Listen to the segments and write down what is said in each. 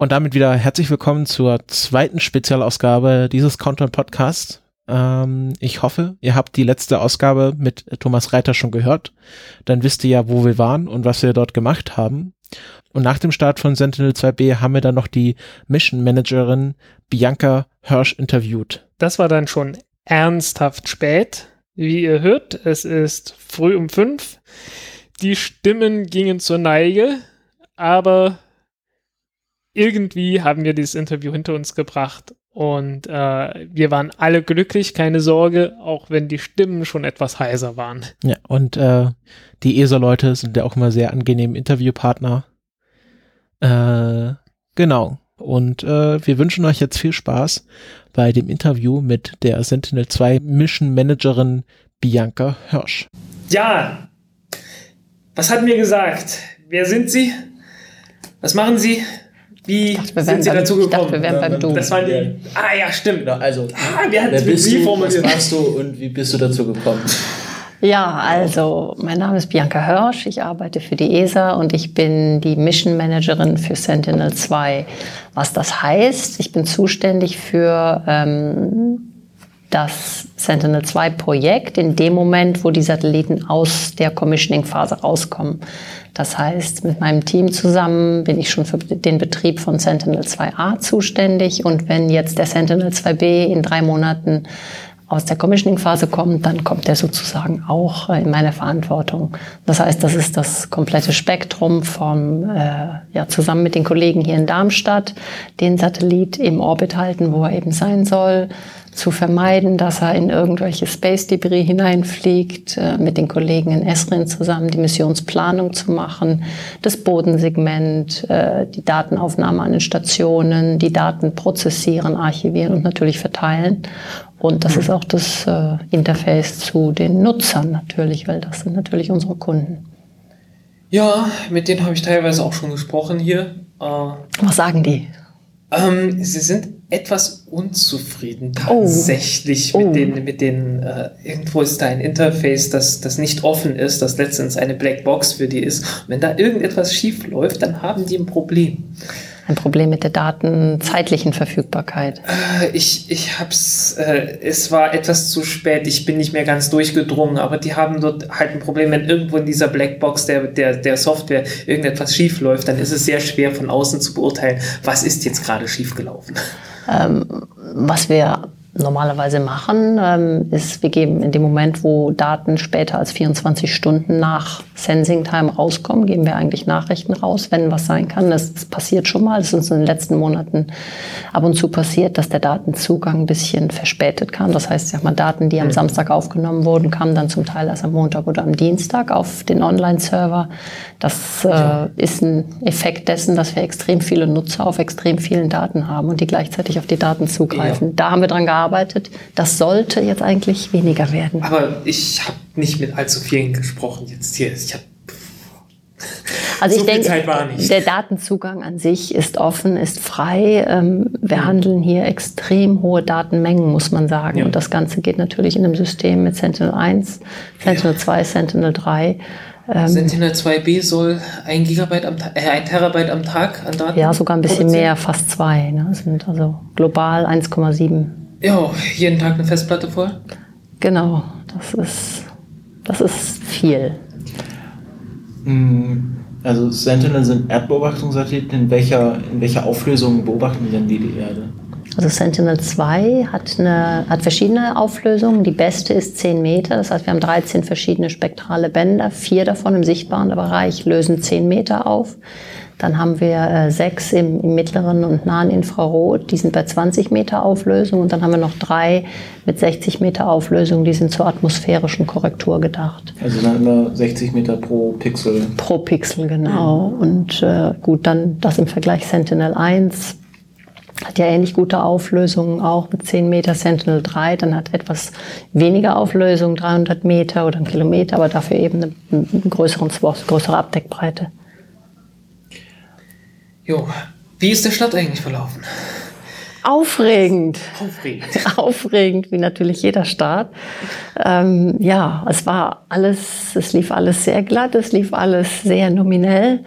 Und damit wieder herzlich willkommen zur zweiten Spezialausgabe dieses Content Podcasts. Ähm, ich hoffe, ihr habt die letzte Ausgabe mit Thomas Reiter schon gehört. Dann wisst ihr ja, wo wir waren und was wir dort gemacht haben. Und nach dem Start von Sentinel 2B haben wir dann noch die Mission Managerin Bianca Hirsch interviewt. Das war dann schon ernsthaft spät. Wie ihr hört, es ist früh um fünf. Die Stimmen gingen zur Neige, aber irgendwie haben wir dieses Interview hinter uns gebracht und äh, wir waren alle glücklich, keine Sorge, auch wenn die Stimmen schon etwas heiser waren. Ja, und äh, die ESA-Leute sind ja auch immer sehr angenehm Interviewpartner. Äh, genau. Und äh, wir wünschen euch jetzt viel Spaß bei dem Interview mit der Sentinel 2 Mission Managerin Bianca Hirsch. Ja, was hat mir gesagt? Wer sind Sie? Was machen Sie? Wie dachte, sind Sie dazu gekommen? Ich dachte, wir wären beim Du. Das war die. Ah ja, stimmt. Genau, also, ah, wer, wer bist du, was machst du und wie bist du dazu gekommen? Ja, also mein Name ist Bianca Hörsch, ich arbeite für die ESA und ich bin die Mission Managerin für Sentinel 2. Was das heißt, ich bin zuständig für ähm, das Sentinel-2-Projekt in dem Moment, wo die Satelliten aus der Commissioning-Phase rauskommen. Das heißt, mit meinem Team zusammen bin ich schon für den Betrieb von Sentinel-2A zuständig. Und wenn jetzt der Sentinel-2B in drei Monaten aus der Commissioning-Phase kommt, dann kommt der sozusagen auch in meine Verantwortung. Das heißt, das ist das komplette Spektrum vom, äh, ja, zusammen mit den Kollegen hier in Darmstadt, den Satellit im Orbit halten, wo er eben sein soll, zu vermeiden, dass er in irgendwelche Space-Debris hineinfliegt, äh, mit den Kollegen in Esrin zusammen die Missionsplanung zu machen, das Bodensegment, äh, die Datenaufnahme an den Stationen, die Daten prozessieren, archivieren und natürlich verteilen. Und das ist auch das äh, Interface zu den Nutzern natürlich, weil das sind natürlich unsere Kunden. Ja, mit denen habe ich teilweise auch schon gesprochen hier. Was sagen die? Ähm, sie sind etwas unzufrieden tatsächlich oh. mit oh. den, mit den äh, irgendwo ist da ein Interface, das, das nicht offen ist, das letztens eine Blackbox für die ist. Und wenn da irgendetwas schief läuft, dann haben die ein Problem ein Problem mit der datenzeitlichen Verfügbarkeit? Äh, ich, ich hab's, äh, es war etwas zu spät, ich bin nicht mehr ganz durchgedrungen, aber die haben dort halt ein Problem, wenn irgendwo in dieser Blackbox der, der, der Software irgendetwas schief läuft, dann ist es sehr schwer von außen zu beurteilen, was ist jetzt gerade schiefgelaufen. Ähm, was wir normalerweise machen, ähm, ist, wir geben in dem Moment, wo Daten später als 24 Stunden nach Sensing Time rauskommen, geben wir eigentlich Nachrichten raus, wenn was sein kann. Das, das passiert schon mal. Das ist uns in den letzten Monaten ab und zu passiert, dass der Datenzugang ein bisschen verspätet kam. Das heißt, sag mal, Daten, die am mhm. Samstag aufgenommen wurden, kamen dann zum Teil erst am Montag oder am Dienstag auf den Online-Server. Das äh, ist ein Effekt dessen, dass wir extrem viele Nutzer auf extrem vielen Daten haben und die gleichzeitig auf die Daten zugreifen. Ja. Da haben wir dran gearbeitet gearbeitet. Das sollte jetzt eigentlich weniger werden. Aber ich habe nicht mit allzu vielen gesprochen jetzt hier. Ich habe also so ich denke, der Datenzugang an sich ist offen, ist frei. Ähm, wir mhm. handeln hier extrem hohe Datenmengen, muss man sagen. Ja. Und das Ganze geht natürlich in einem System mit Sentinel 1, Sentinel ja. 2, Sentinel 3. Ähm, Sentinel 2B soll ein Gigabyte am äh, ein Terabyte am Tag an Daten. Ja, sogar ein bisschen mehr, fast zwei. Ne? sind also global 1,7 ja, jeden Tag eine Festplatte voll? Genau, das ist, das ist viel. Mm, also Sentinel sind Erdbeobachtungssatelliten. In welcher, in welcher Auflösung beobachten denn die die Erde? Also Sentinel 2 hat, eine, hat verschiedene Auflösungen. Die beste ist 10 Meter. Das heißt, wir haben 13 verschiedene spektrale Bänder. Vier davon im sichtbaren Bereich lösen 10 Meter auf. Dann haben wir äh, sechs im, im, mittleren und nahen Infrarot, die sind bei 20 Meter Auflösung. Und dann haben wir noch drei mit 60 Meter Auflösung, die sind zur atmosphärischen Korrektur gedacht. Also dann immer 60 Meter pro Pixel. Pro Pixel, genau. Und äh, gut, dann das im Vergleich Sentinel 1 hat ja ähnlich gute Auflösungen auch mit 10 Meter Sentinel 3, dann hat etwas weniger Auflösung, 300 Meter oder einen Kilometer, aber dafür eben eine, eine größere, größere Abdeckbreite. Jo, wie ist der Start eigentlich verlaufen? Aufregend. Aufregend. Aufregend, wie natürlich jeder Start. Ähm, ja, es war alles, es lief alles sehr glatt, es lief alles sehr nominell.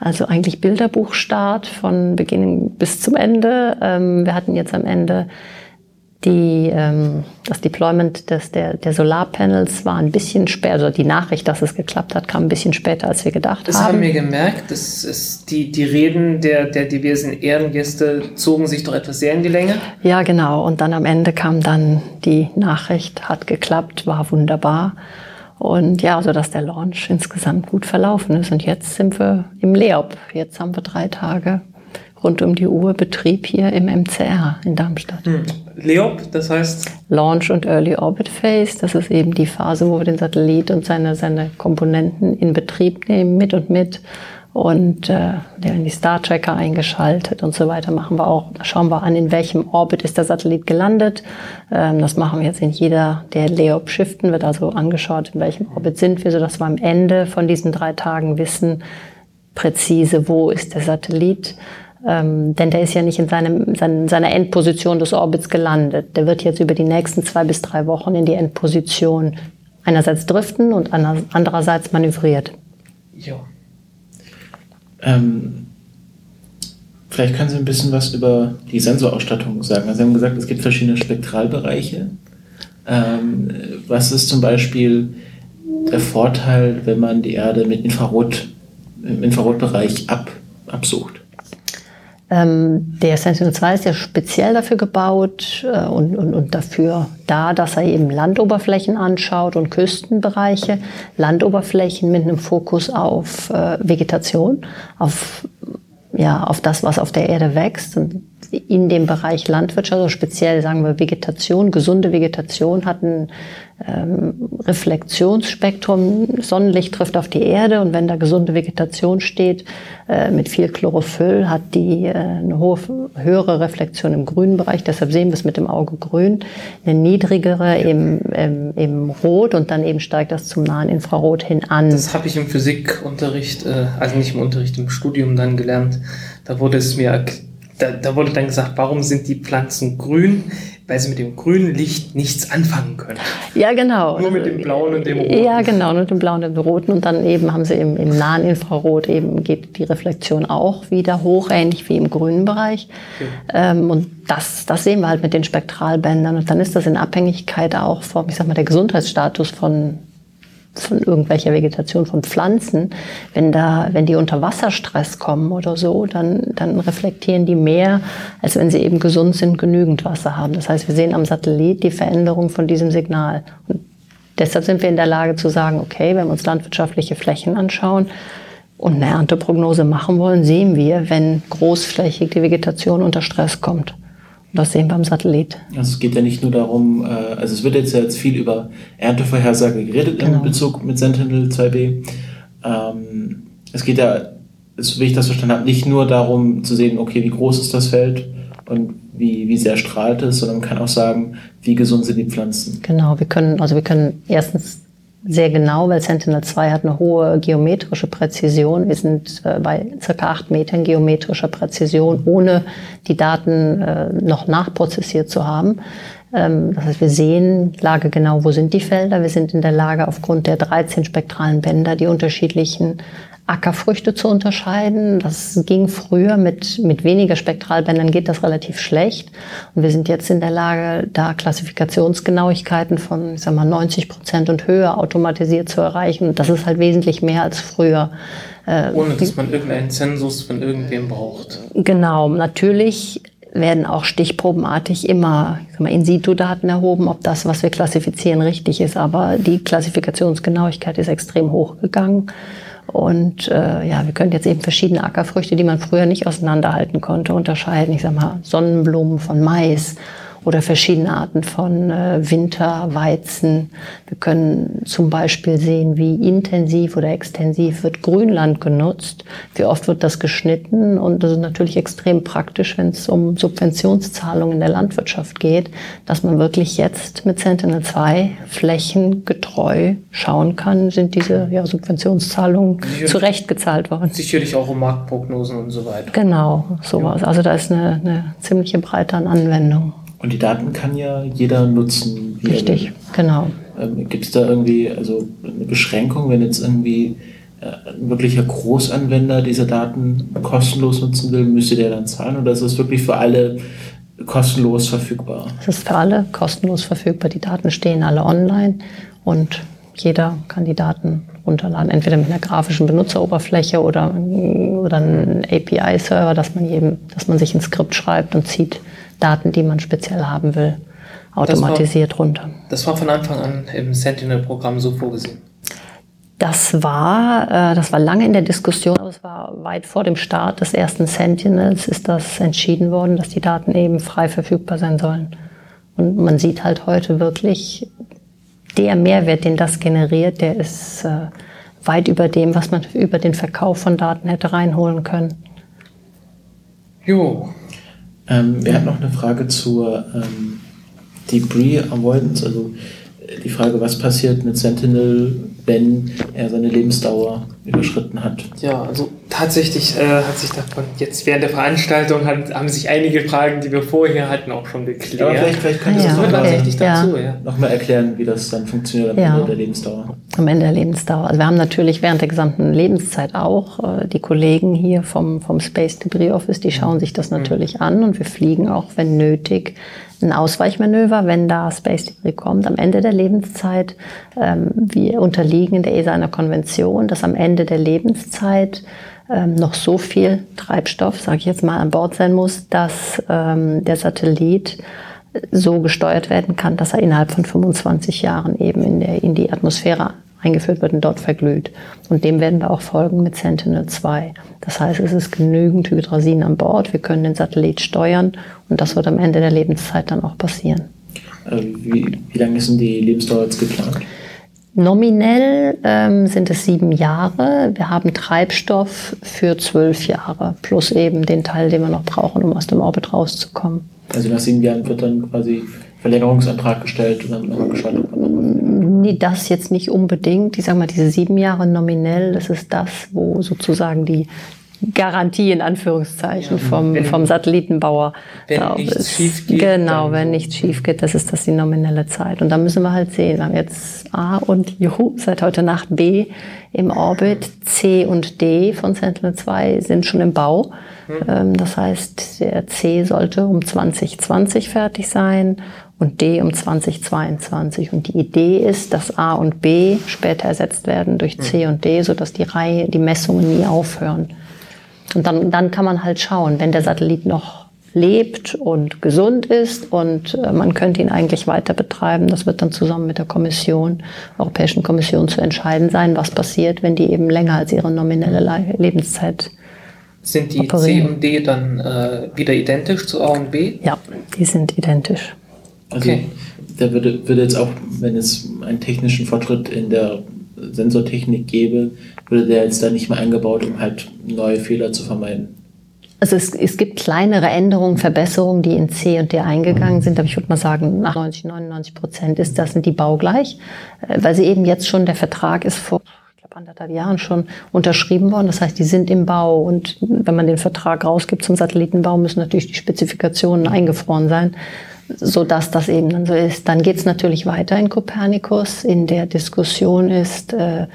Also eigentlich Bilderbuchstart von Beginn bis zum Ende. Ähm, wir hatten jetzt am Ende die, ähm, das Deployment des, der, der Solarpanels war ein bisschen später, also die Nachricht, dass es geklappt hat, kam ein bisschen später, als wir gedacht das haben. Das haben wir gemerkt. Das ist die, die Reden der, der diversen Ehrengäste zogen sich doch etwas sehr in die Länge. Ja, genau. Und dann am Ende kam dann die Nachricht, hat geklappt, war wunderbar. Und ja, also dass der Launch insgesamt gut verlaufen ist. Und jetzt sind wir im Leop. Jetzt haben wir drei Tage rund um die Uhr Betrieb hier im MCR in Darmstadt. Hm. LEOP, das heißt? Launch und Early Orbit Phase. Das ist eben die Phase, wo wir den Satellit und seine, seine Komponenten in Betrieb nehmen, mit und mit. Und äh, werden die Star Tracker eingeschaltet und so weiter machen wir auch. Da schauen wir an, in welchem Orbit ist der Satellit gelandet. Ähm, das machen wir jetzt in jeder der LEOP-Shiften, wird also angeschaut, in welchem Orbit sind wir, sodass wir am Ende von diesen drei Tagen wissen, präzise, wo ist der Satellit ähm, denn der ist ja nicht in seinem, sein, seiner Endposition des Orbits gelandet. Der wird jetzt über die nächsten zwei bis drei Wochen in die Endposition einerseits driften und andererseits manövriert. Ja. Ähm, vielleicht können Sie ein bisschen was über die Sensorausstattung sagen. Also Sie haben gesagt, es gibt verschiedene Spektralbereiche. Ähm, was ist zum Beispiel der Vorteil, wenn man die Erde mit Infrarot, im Infrarotbereich ab, absucht? Ähm, der Sentinel-2 ist ja speziell dafür gebaut äh, und, und, und dafür da, dass er eben Landoberflächen anschaut und Küstenbereiche. Landoberflächen mit einem Fokus auf äh, Vegetation, auf, ja, auf das, was auf der Erde wächst. Und in dem Bereich Landwirtschaft, also speziell sagen wir Vegetation, gesunde Vegetation hat ein ähm, Reflexionsspektrum. Sonnenlicht trifft auf die Erde und wenn da gesunde Vegetation steht äh, mit viel Chlorophyll, hat die äh, eine hohe, höhere Reflexion im grünen Bereich. Deshalb sehen wir es mit dem Auge grün, eine niedrigere im, im, im Rot und dann eben steigt das zum nahen Infrarot hin an. Das habe ich im Physikunterricht, äh, also nicht im Unterricht, im Studium dann gelernt. Da wurde es mir da, da wurde dann gesagt, warum sind die Pflanzen grün? weil sie mit dem grünen Licht nichts anfangen können. Ja, genau. Nur mit dem blauen und dem roten. Ja, genau, mit dem blauen und dem roten. Und dann eben haben sie im, im nahen Infrarot eben geht die Reflexion auch wieder hoch, ähnlich wie im grünen Bereich. Okay. Ähm, und das, das sehen wir halt mit den Spektralbändern. Und dann ist das in Abhängigkeit auch vom, ich sag mal, der Gesundheitsstatus von von irgendwelcher Vegetation von Pflanzen, wenn da, wenn die unter Wasserstress kommen oder so, dann, dann reflektieren die mehr, als wenn sie eben gesund sind, genügend Wasser haben. Das heißt, wir sehen am Satellit die Veränderung von diesem Signal. Und deshalb sind wir in der Lage zu sagen, okay, wenn wir uns landwirtschaftliche Flächen anschauen und eine Ernteprognose machen wollen, sehen wir, wenn großflächig die Vegetation unter Stress kommt. Das sehen wir am Satellit. Also es geht ja nicht nur darum, äh, also es wird jetzt ja jetzt viel über Erntevorhersage geredet genau. im Bezug mit Sentinel 2B. Ähm, es geht ja, wie ich das verstanden habe, nicht nur darum zu sehen, okay, wie groß ist das Feld und wie, wie sehr strahlt es, sondern man kann auch sagen, wie gesund sind die Pflanzen. Genau, wir können, also wir können erstens sehr genau, weil Sentinel-2 hat eine hohe geometrische Präzision. Wir sind äh, bei circa acht Metern geometrischer Präzision, ohne die Daten äh, noch nachprozessiert zu haben. Ähm, das heißt, wir sehen Lage genau, wo sind die Felder. Wir sind in der Lage, aufgrund der 13 spektralen Bänder die unterschiedlichen Ackerfrüchte zu unterscheiden. Das ging früher mit, mit weniger Spektralbändern geht das relativ schlecht. Und wir sind jetzt in der Lage, da Klassifikationsgenauigkeiten von, ich sag mal, 90 Prozent und höher automatisiert zu erreichen. Das ist halt wesentlich mehr als früher. Äh, Ohne dass man irgendeinen Zensus von irgendwem braucht. Genau. Natürlich werden auch stichprobenartig immer In-situ-Daten erhoben, ob das, was wir klassifizieren, richtig ist. Aber die Klassifikationsgenauigkeit ist extrem hochgegangen. Und äh, ja, wir können jetzt eben verschiedene Ackerfrüchte, die man früher nicht auseinanderhalten konnte, unterscheiden. Ich sag mal Sonnenblumen von Mais oder verschiedene Arten von äh, Winterweizen. Wir können zum Beispiel sehen, wie intensiv oder extensiv wird Grünland genutzt, wie oft wird das geschnitten und das ist natürlich extrem praktisch, wenn es um Subventionszahlungen in der Landwirtschaft geht, dass man wirklich jetzt mit Sentinel-2 flächengetreu schauen kann, sind diese ja, Subventionszahlungen zurechtgezahlt worden. Sicherlich auch um Marktprognosen und so weiter. Genau, sowas. Ja. Also da ist eine, eine ziemliche Breite an Anwendung. Und die Daten kann ja jeder nutzen. Richtig, genau. Ähm, Gibt es da irgendwie also eine Beschränkung, wenn jetzt irgendwie ein wirklicher Großanwender diese Daten kostenlos nutzen will, müsste der dann zahlen oder ist es wirklich für alle kostenlos verfügbar? Es ist für alle kostenlos verfügbar. Die Daten stehen alle online und jeder kann die Daten runterladen, entweder mit einer grafischen Benutzeroberfläche oder, oder einem API-Server, dass man jedem, dass man sich ein Skript schreibt und zieht Daten, die man speziell haben will, automatisiert das war, runter. Das war von Anfang an im Sentinel-Programm so vorgesehen. Das war, äh, das war lange in der Diskussion, aber es war weit vor dem Start des ersten Sentinels ist das entschieden worden, dass die Daten eben frei verfügbar sein sollen. Und man sieht halt heute wirklich, der Mehrwert, den das generiert, der ist äh, weit über dem, was man über den Verkauf von Daten hätte reinholen können. Jo. Ähm, wir hatten noch eine Frage zur ähm, Debris Avoidance, also die Frage, was passiert mit Sentinel, wenn er seine Lebensdauer überschritten hat. Ja, also tatsächlich äh, hat sich davon jetzt während der Veranstaltung hat, haben sich einige Fragen, die wir vorher hatten, auch schon geklärt. Aber vielleicht, vielleicht könntest ja, du okay. tatsächlich dazu ja. nochmal erklären, wie das dann funktioniert am ja. Ende der Lebensdauer. Am Ende der Lebensdauer. Also wir haben natürlich während der gesamten Lebenszeit auch äh, die Kollegen hier vom, vom Space Debris Office, die schauen sich das natürlich mhm. an und wir fliegen auch, wenn nötig, ein Ausweichmanöver, wenn da Space Debris kommt. Am Ende der Lebenszeit, ähm, wir unterliegen in der ESA einer Konvention, dass am Ende der Lebenszeit ähm, noch so viel Treibstoff, sage ich jetzt mal, an Bord sein muss, dass ähm, der Satellit so gesteuert werden kann, dass er innerhalb von 25 Jahren eben in, der, in die Atmosphäre eingeführt wird und dort verglüht. Und dem werden wir auch folgen mit Sentinel-2. Das heißt, es ist genügend Hydrasin an Bord. Wir können den Satellit steuern und das wird am Ende der Lebenszeit dann auch passieren. Also wie, wie lange ist denn die Lebensdauer jetzt geplant? Nominell ähm, sind es sieben Jahre. Wir haben Treibstoff für zwölf Jahre, plus eben den Teil, den wir noch brauchen, um aus dem Orbit rauszukommen. Also nach sieben Jahren wird dann quasi Verlängerungsantrag gestellt und dann nochmal geschaut. Nee, das jetzt nicht unbedingt. Ich sage mal, diese sieben Jahre nominell, das ist das, wo sozusagen die Garantie in Anführungszeichen ja, vom, wenn, vom Satellitenbauer wenn nichts ist. schief geht. Genau, wenn nichts schief geht, das ist das die nominelle Zeit. Und da müssen wir halt sehen, wir haben jetzt A und Juhu, seit heute Nacht B im Orbit, C und D von Sentinel 2 sind schon im Bau. Mhm. Das heißt, der C sollte um 2020 fertig sein und D um 2022. Und die Idee ist, dass A und B später ersetzt werden durch C hm. und D, sodass die Reihe, die Messungen nie aufhören. Und dann, dann kann man halt schauen, wenn der Satellit noch lebt und gesund ist und äh, man könnte ihn eigentlich weiter betreiben. Das wird dann zusammen mit der Kommission, Europäischen Kommission zu entscheiden sein, was passiert, wenn die eben länger als ihre nominelle Lebenszeit sind die operieren. C und D dann äh, wieder identisch zu A und B? Ja, die sind identisch. Also okay. da würde, würde jetzt auch, wenn es einen technischen Fortschritt in der Sensortechnik gäbe, würde der jetzt da nicht mehr eingebaut, um halt neue Fehler zu vermeiden. Also es, es gibt kleinere Änderungen, Verbesserungen, die in C und D eingegangen sind, aber ich würde mal sagen, nach 90, 99 Prozent ist das sind die baugleich, äh, weil sie eben jetzt schon der Vertrag ist vor anderthalb Jahren schon unterschrieben worden. Das heißt, die sind im Bau und wenn man den Vertrag rausgibt zum Satellitenbau, müssen natürlich die Spezifikationen eingefroren sein so dass das eben dann so ist. Dann geht es natürlich weiter in Copernicus. In der Diskussion ist äh,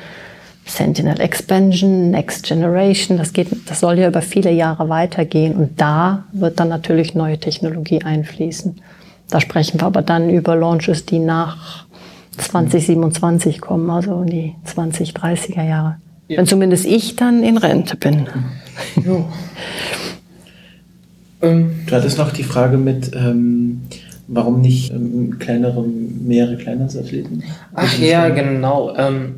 Sentinel Expansion, Next Generation. Das geht, das soll ja über viele Jahre weitergehen und da wird dann natürlich neue Technologie einfließen. Da sprechen wir aber dann über Launches, die nach 2027 kommen, also in die 2030er Jahre. Ja. Wenn zumindest ich dann in Rente bin. Ja. Ähm, du hattest noch die Frage mit, ähm, warum nicht ähm, kleinere, mehrere kleine Satelliten? Ach ja, genau. Ähm,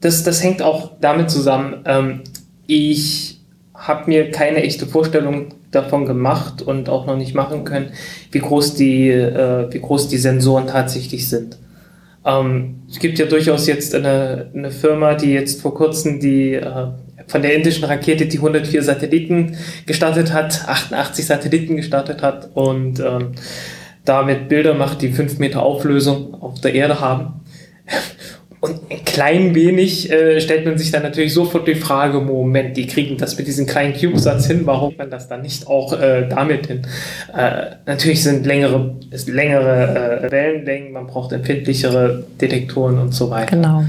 das, das hängt auch damit zusammen. Ähm, ich habe mir keine echte Vorstellung davon gemacht und auch noch nicht machen können, wie groß die, äh, wie groß die Sensoren tatsächlich sind. Ähm, es gibt ja durchaus jetzt eine, eine Firma, die jetzt vor kurzem die äh, von der indischen Rakete, die 104 Satelliten gestartet hat, 88 Satelliten gestartet hat und ähm, damit Bilder macht, die 5 Meter Auflösung auf der Erde haben. Und ein klein wenig äh, stellt man sich dann natürlich sofort die Frage, Moment, die kriegen das mit diesem kleinen CubeSatz hin, warum man das dann nicht auch äh, damit hin? Äh, natürlich sind längere, ist längere äh, Wellenlängen, man braucht empfindlichere Detektoren und so weiter. Genau,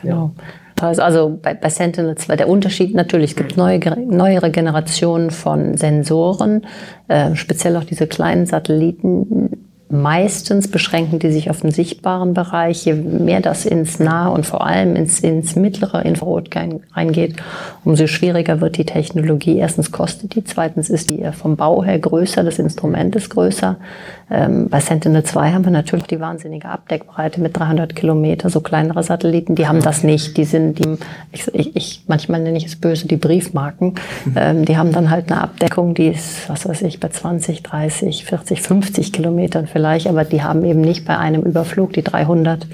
genau. Ja. Also bei, bei Sentinel-2, der Unterschied natürlich, es gibt neue, neuere Generationen von Sensoren, äh, speziell auch diese kleinen Satelliten, Meistens beschränken die sich auf den sichtbaren Bereich. Je mehr das ins nahe und vor allem ins, ins mittlere Infrarot reingeht, umso schwieriger wird die Technologie. Erstens kostet die, zweitens ist die vom Bau her größer, das Instrument ist größer. Ähm, bei Sentinel-2 haben wir natürlich die wahnsinnige Abdeckbreite mit 300 Kilometer. So kleinere Satelliten, die haben das nicht. Die sind, die, ich, ich, ich manchmal nenne ich es böse, die Briefmarken. Ähm, die haben dann halt eine Abdeckung, die ist, was weiß ich, bei 20, 30, 40, 50 Kilometern vielleicht. Aber die haben eben nicht bei einem Überflug die 300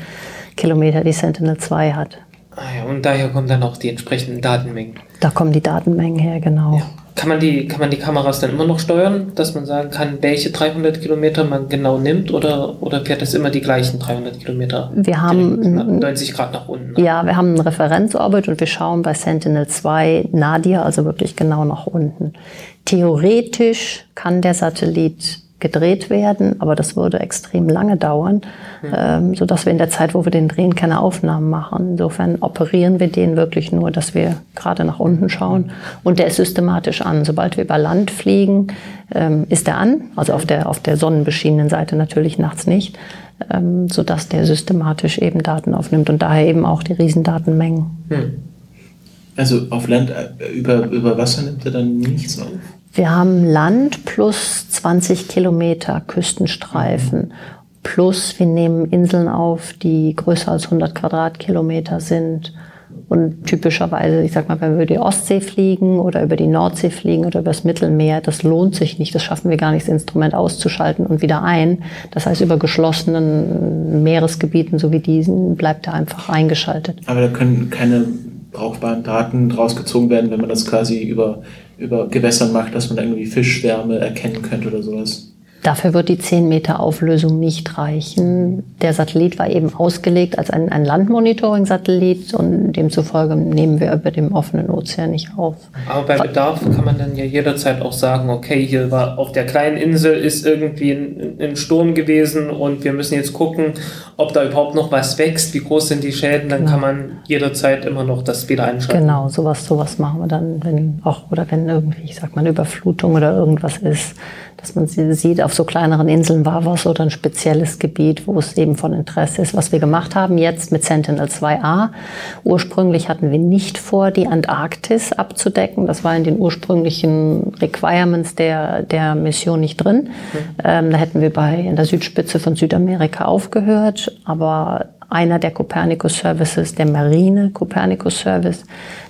Kilometer, die Sentinel-2 hat. Ah ja, und daher kommen dann auch die entsprechenden Datenmengen. Da kommen die Datenmengen her, genau. Ja. Kann man, die, kann man die Kameras dann immer noch steuern, dass man sagen kann, welche 300 Kilometer man genau nimmt oder, oder fährt es immer die gleichen 300 Kilometer? Wir haben 90 Grad nach unten. Ne? Ja, wir haben einen Referenzorbit und wir schauen bei Sentinel-2 Nadir, also wirklich genau nach unten. Theoretisch kann der Satellit gedreht werden, aber das würde extrem lange dauern, mhm. ähm, so dass wir in der Zeit, wo wir den drehen, keine Aufnahmen machen. Insofern operieren wir den wirklich nur, dass wir gerade nach unten schauen und der ist systematisch an. Sobald wir über Land fliegen, ähm, ist er an, also auf der auf der sonnenbeschienenen Seite natürlich nachts nicht, ähm, so dass der systematisch eben Daten aufnimmt und daher eben auch die Riesendatenmengen. Mhm. Also auf Land äh, über über Wasser nimmt er dann nichts auf? Wir haben Land plus 20 Kilometer Küstenstreifen. Plus wir nehmen Inseln auf, die größer als 100 Quadratkilometer sind. Und typischerweise, ich sag mal, wenn wir über die Ostsee fliegen oder über die Nordsee fliegen oder über das Mittelmeer, das lohnt sich nicht. Das schaffen wir gar nicht, das Instrument auszuschalten und wieder ein. Das heißt, über geschlossenen Meeresgebieten so wie diesen bleibt er einfach eingeschaltet. Aber da können keine brauchbaren Daten rausgezogen werden, wenn man das quasi über über Gewässern macht, dass man irgendwie Fischwärme erkennen könnte oder sowas. Dafür wird die 10 Meter Auflösung nicht reichen. Der Satellit war eben ausgelegt als ein, ein Landmonitoring-Satellit und demzufolge nehmen wir über dem offenen Ozean nicht auf. Aber bei Bedarf kann man dann ja jederzeit auch sagen, okay, hier war auf der kleinen Insel ist irgendwie ein, ein Sturm gewesen und wir müssen jetzt gucken, ob da überhaupt noch was wächst, wie groß sind die Schäden, dann genau. kann man jederzeit immer noch das wieder einschalten. Genau, sowas, sowas machen wir dann, wenn auch, oder wenn irgendwie, ich sag mal, eine Überflutung oder irgendwas ist dass man sie sieht, auf so kleineren Inseln war was oder ein spezielles Gebiet, wo es eben von Interesse ist. Was wir gemacht haben jetzt mit Sentinel 2A, ursprünglich hatten wir nicht vor, die Antarktis abzudecken. Das war in den ursprünglichen Requirements der, der Mission nicht drin. Mhm. Ähm, da hätten wir bei in der Südspitze von Südamerika aufgehört, aber einer der Copernicus Services, der Marine Copernicus Service,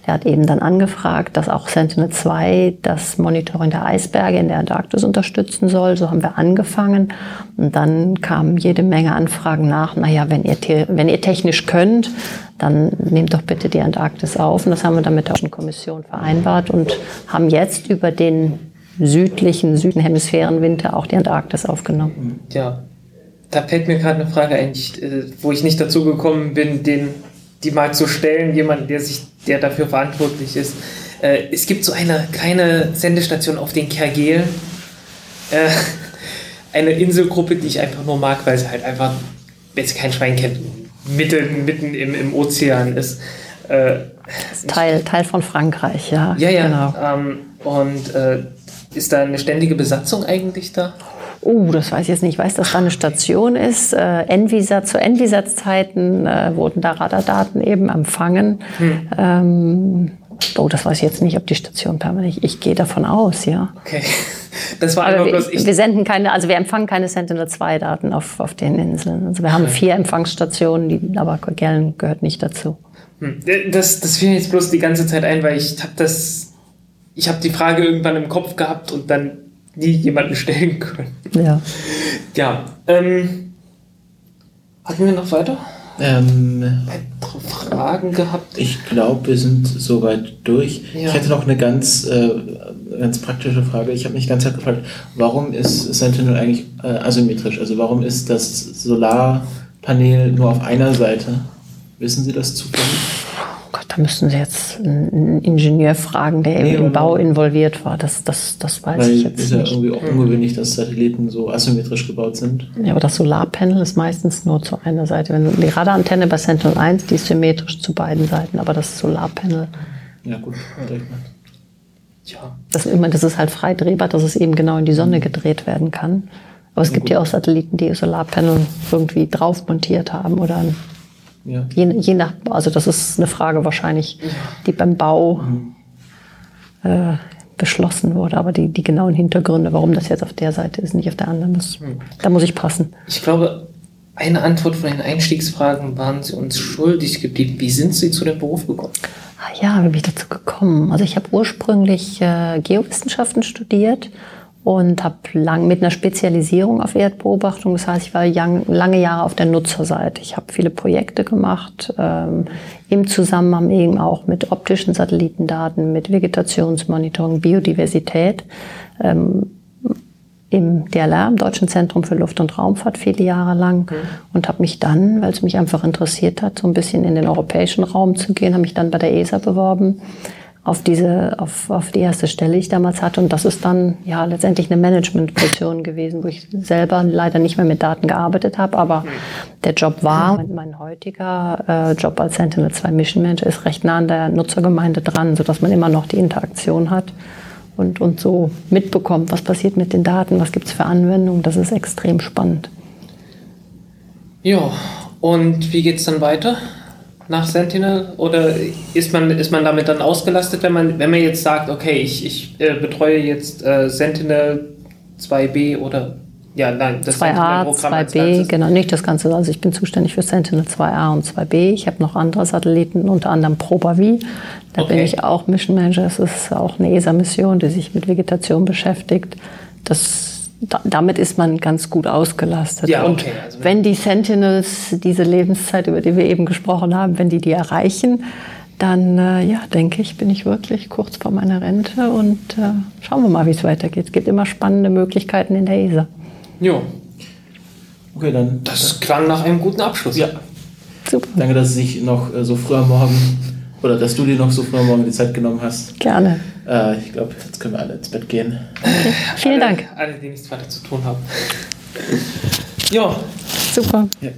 der hat eben dann angefragt, dass auch Sentinel 2 das Monitoring der Eisberge in der Antarktis unterstützen soll. So haben wir angefangen. Und dann kamen jede Menge Anfragen nach. Naja, wenn ihr, wenn ihr technisch könnt, dann nehmt doch bitte die Antarktis auf. Und das haben wir dann mit der Kommission vereinbart und haben jetzt über den südlichen Südenhemisphärenwinter auch die Antarktis aufgenommen. Ja, da fällt mir gerade eine Frage ein, äh, wo ich nicht dazu gekommen bin, den, die mal zu stellen, jemanden, der sich, der dafür verantwortlich ist. Äh, es gibt so eine kleine Sendestation auf den Kergel, äh, eine Inselgruppe, die ich einfach nur mag, weil sie halt einfach, wenn sie kein Schwein kennt, mitten, mitten im, im Ozean ist. Äh, Teil, Teil von Frankreich, ja. Ja, ja. Genau. Ähm, und ist da eine ständige Besatzung eigentlich da? Oh, das weiß ich jetzt nicht. Ich weiß, dass da eine Station ist. Äh, Envisa, zu Envisatz-Zeiten äh, wurden da Radardaten eben empfangen. Hm. Ähm, oh, das weiß ich jetzt nicht, ob die Station permanent. Ich, ich gehe davon aus, ja. Okay. Das war aber bloß ich. Wir senden keine, also wir empfangen keine Sentinel-2-Daten auf, auf den Inseln. Also wir haben vier Empfangsstationen, die, aber Gellen gehört nicht dazu. Hm. Das, das fiel jetzt bloß die ganze Zeit ein, weil ich habe das, ich habe die Frage irgendwann im Kopf gehabt und dann nie jemanden stellen können. Ja. Ja. Ähm, hatten wir noch weiter? Ähm, Fragen gehabt? Ich glaube, wir sind soweit durch. Ja. Ich hätte noch eine ganz, äh, ganz praktische Frage. Ich habe mich ganz gefragt, warum ist Sentinel eigentlich äh, asymmetrisch? Also warum ist das Solarpanel nur auf einer Seite? Wissen Sie das zufällig? Müssen Sie jetzt einen Ingenieur fragen, der nee, im Bau involviert war. Das, das, das weiß ich jetzt nicht. Es ist ja irgendwie auch ungewöhnlich, dass Satelliten so asymmetrisch gebaut sind. Ja, aber das Solarpanel ist meistens nur zu einer Seite. Wenn die Radarantenne bei Sentinel 1, die ist symmetrisch zu beiden Seiten, aber das Solarpanel. Ja, gut, ja. Das, das ist halt frei drehbar, dass es eben genau in die Sonne gedreht werden kann. Aber es ja, gibt gut. ja auch Satelliten, die Solarpanel irgendwie drauf montiert haben oder ein ja. Je, je, nach, also das ist eine Frage wahrscheinlich, die beim Bau mhm. äh, beschlossen wurde. Aber die, die genauen Hintergründe, warum das jetzt auf der Seite ist, nicht auf der anderen, das, mhm. da muss ich passen. Ich glaube, eine Antwort von den Einstiegsfragen waren Sie uns schuldig geblieben. Wie sind Sie zu dem Beruf gekommen? Ah ja, wie bin ich dazu gekommen? Also ich habe ursprünglich äh, Geowissenschaften studiert und habe lang mit einer Spezialisierung auf Erdbeobachtung. Das heißt, ich war lang, lange Jahre auf der Nutzerseite. Ich habe viele Projekte gemacht ähm, im Zusammenhang eben auch mit optischen Satellitendaten, mit Vegetationsmonitoring, Biodiversität. Ähm, im DLR, im Deutschen Zentrum für Luft- und Raumfahrt, viele Jahre lang mhm. und habe mich dann, weil es mich einfach interessiert hat, so ein bisschen in den europäischen Raum zu gehen, habe mich dann bei der ESA beworben auf diese, auf, auf die erste Stelle, ich damals hatte. Und das ist dann ja letztendlich eine Managementposition gewesen, wo ich selber leider nicht mehr mit Daten gearbeitet habe, aber der Job war. Mein, heutiger äh, Job als Sentinel-2 Mission Manager ist recht nah an der Nutzergemeinde dran, sodass man immer noch die Interaktion hat und, und so mitbekommt, was passiert mit den Daten, was gibt es für Anwendungen. Das ist extrem spannend. Ja, und wie geht es dann weiter? Nach Sentinel? Oder ist man, ist man damit dann ausgelastet, wenn man, wenn man jetzt sagt, okay, ich, ich äh, betreue jetzt äh, Sentinel 2b oder ja, nein, das 2a, 2b, genau, nicht das Ganze. Also ich bin zuständig für Sentinel 2a und 2b. Ich habe noch andere Satelliten, unter anderem ProbaV. Da okay. bin ich auch Mission Manager. Das ist auch eine ESA-Mission, die sich mit Vegetation beschäftigt. Das da, damit ist man ganz gut ausgelastet. Ja, okay. Und also wenn die Sentinels diese Lebenszeit, über die wir eben gesprochen haben, wenn die die erreichen, dann äh, ja, denke ich, bin ich wirklich kurz vor meiner Rente und äh, schauen wir mal, wie es weitergeht. Es gibt immer spannende Möglichkeiten in der ESA. Jo. Okay, dann. Das klang nach einem guten Abschluss. Ja. Super. Danke, dass Sie sich noch äh, so früh am Morgen oder dass du dir noch so früh am Morgen die Zeit genommen hast. Gerne. Äh, ich glaube, jetzt können wir alle ins Bett gehen. Okay. Vielen alle, Dank. Alle, die nichts weiter zu tun haben. ja. Super. Ja.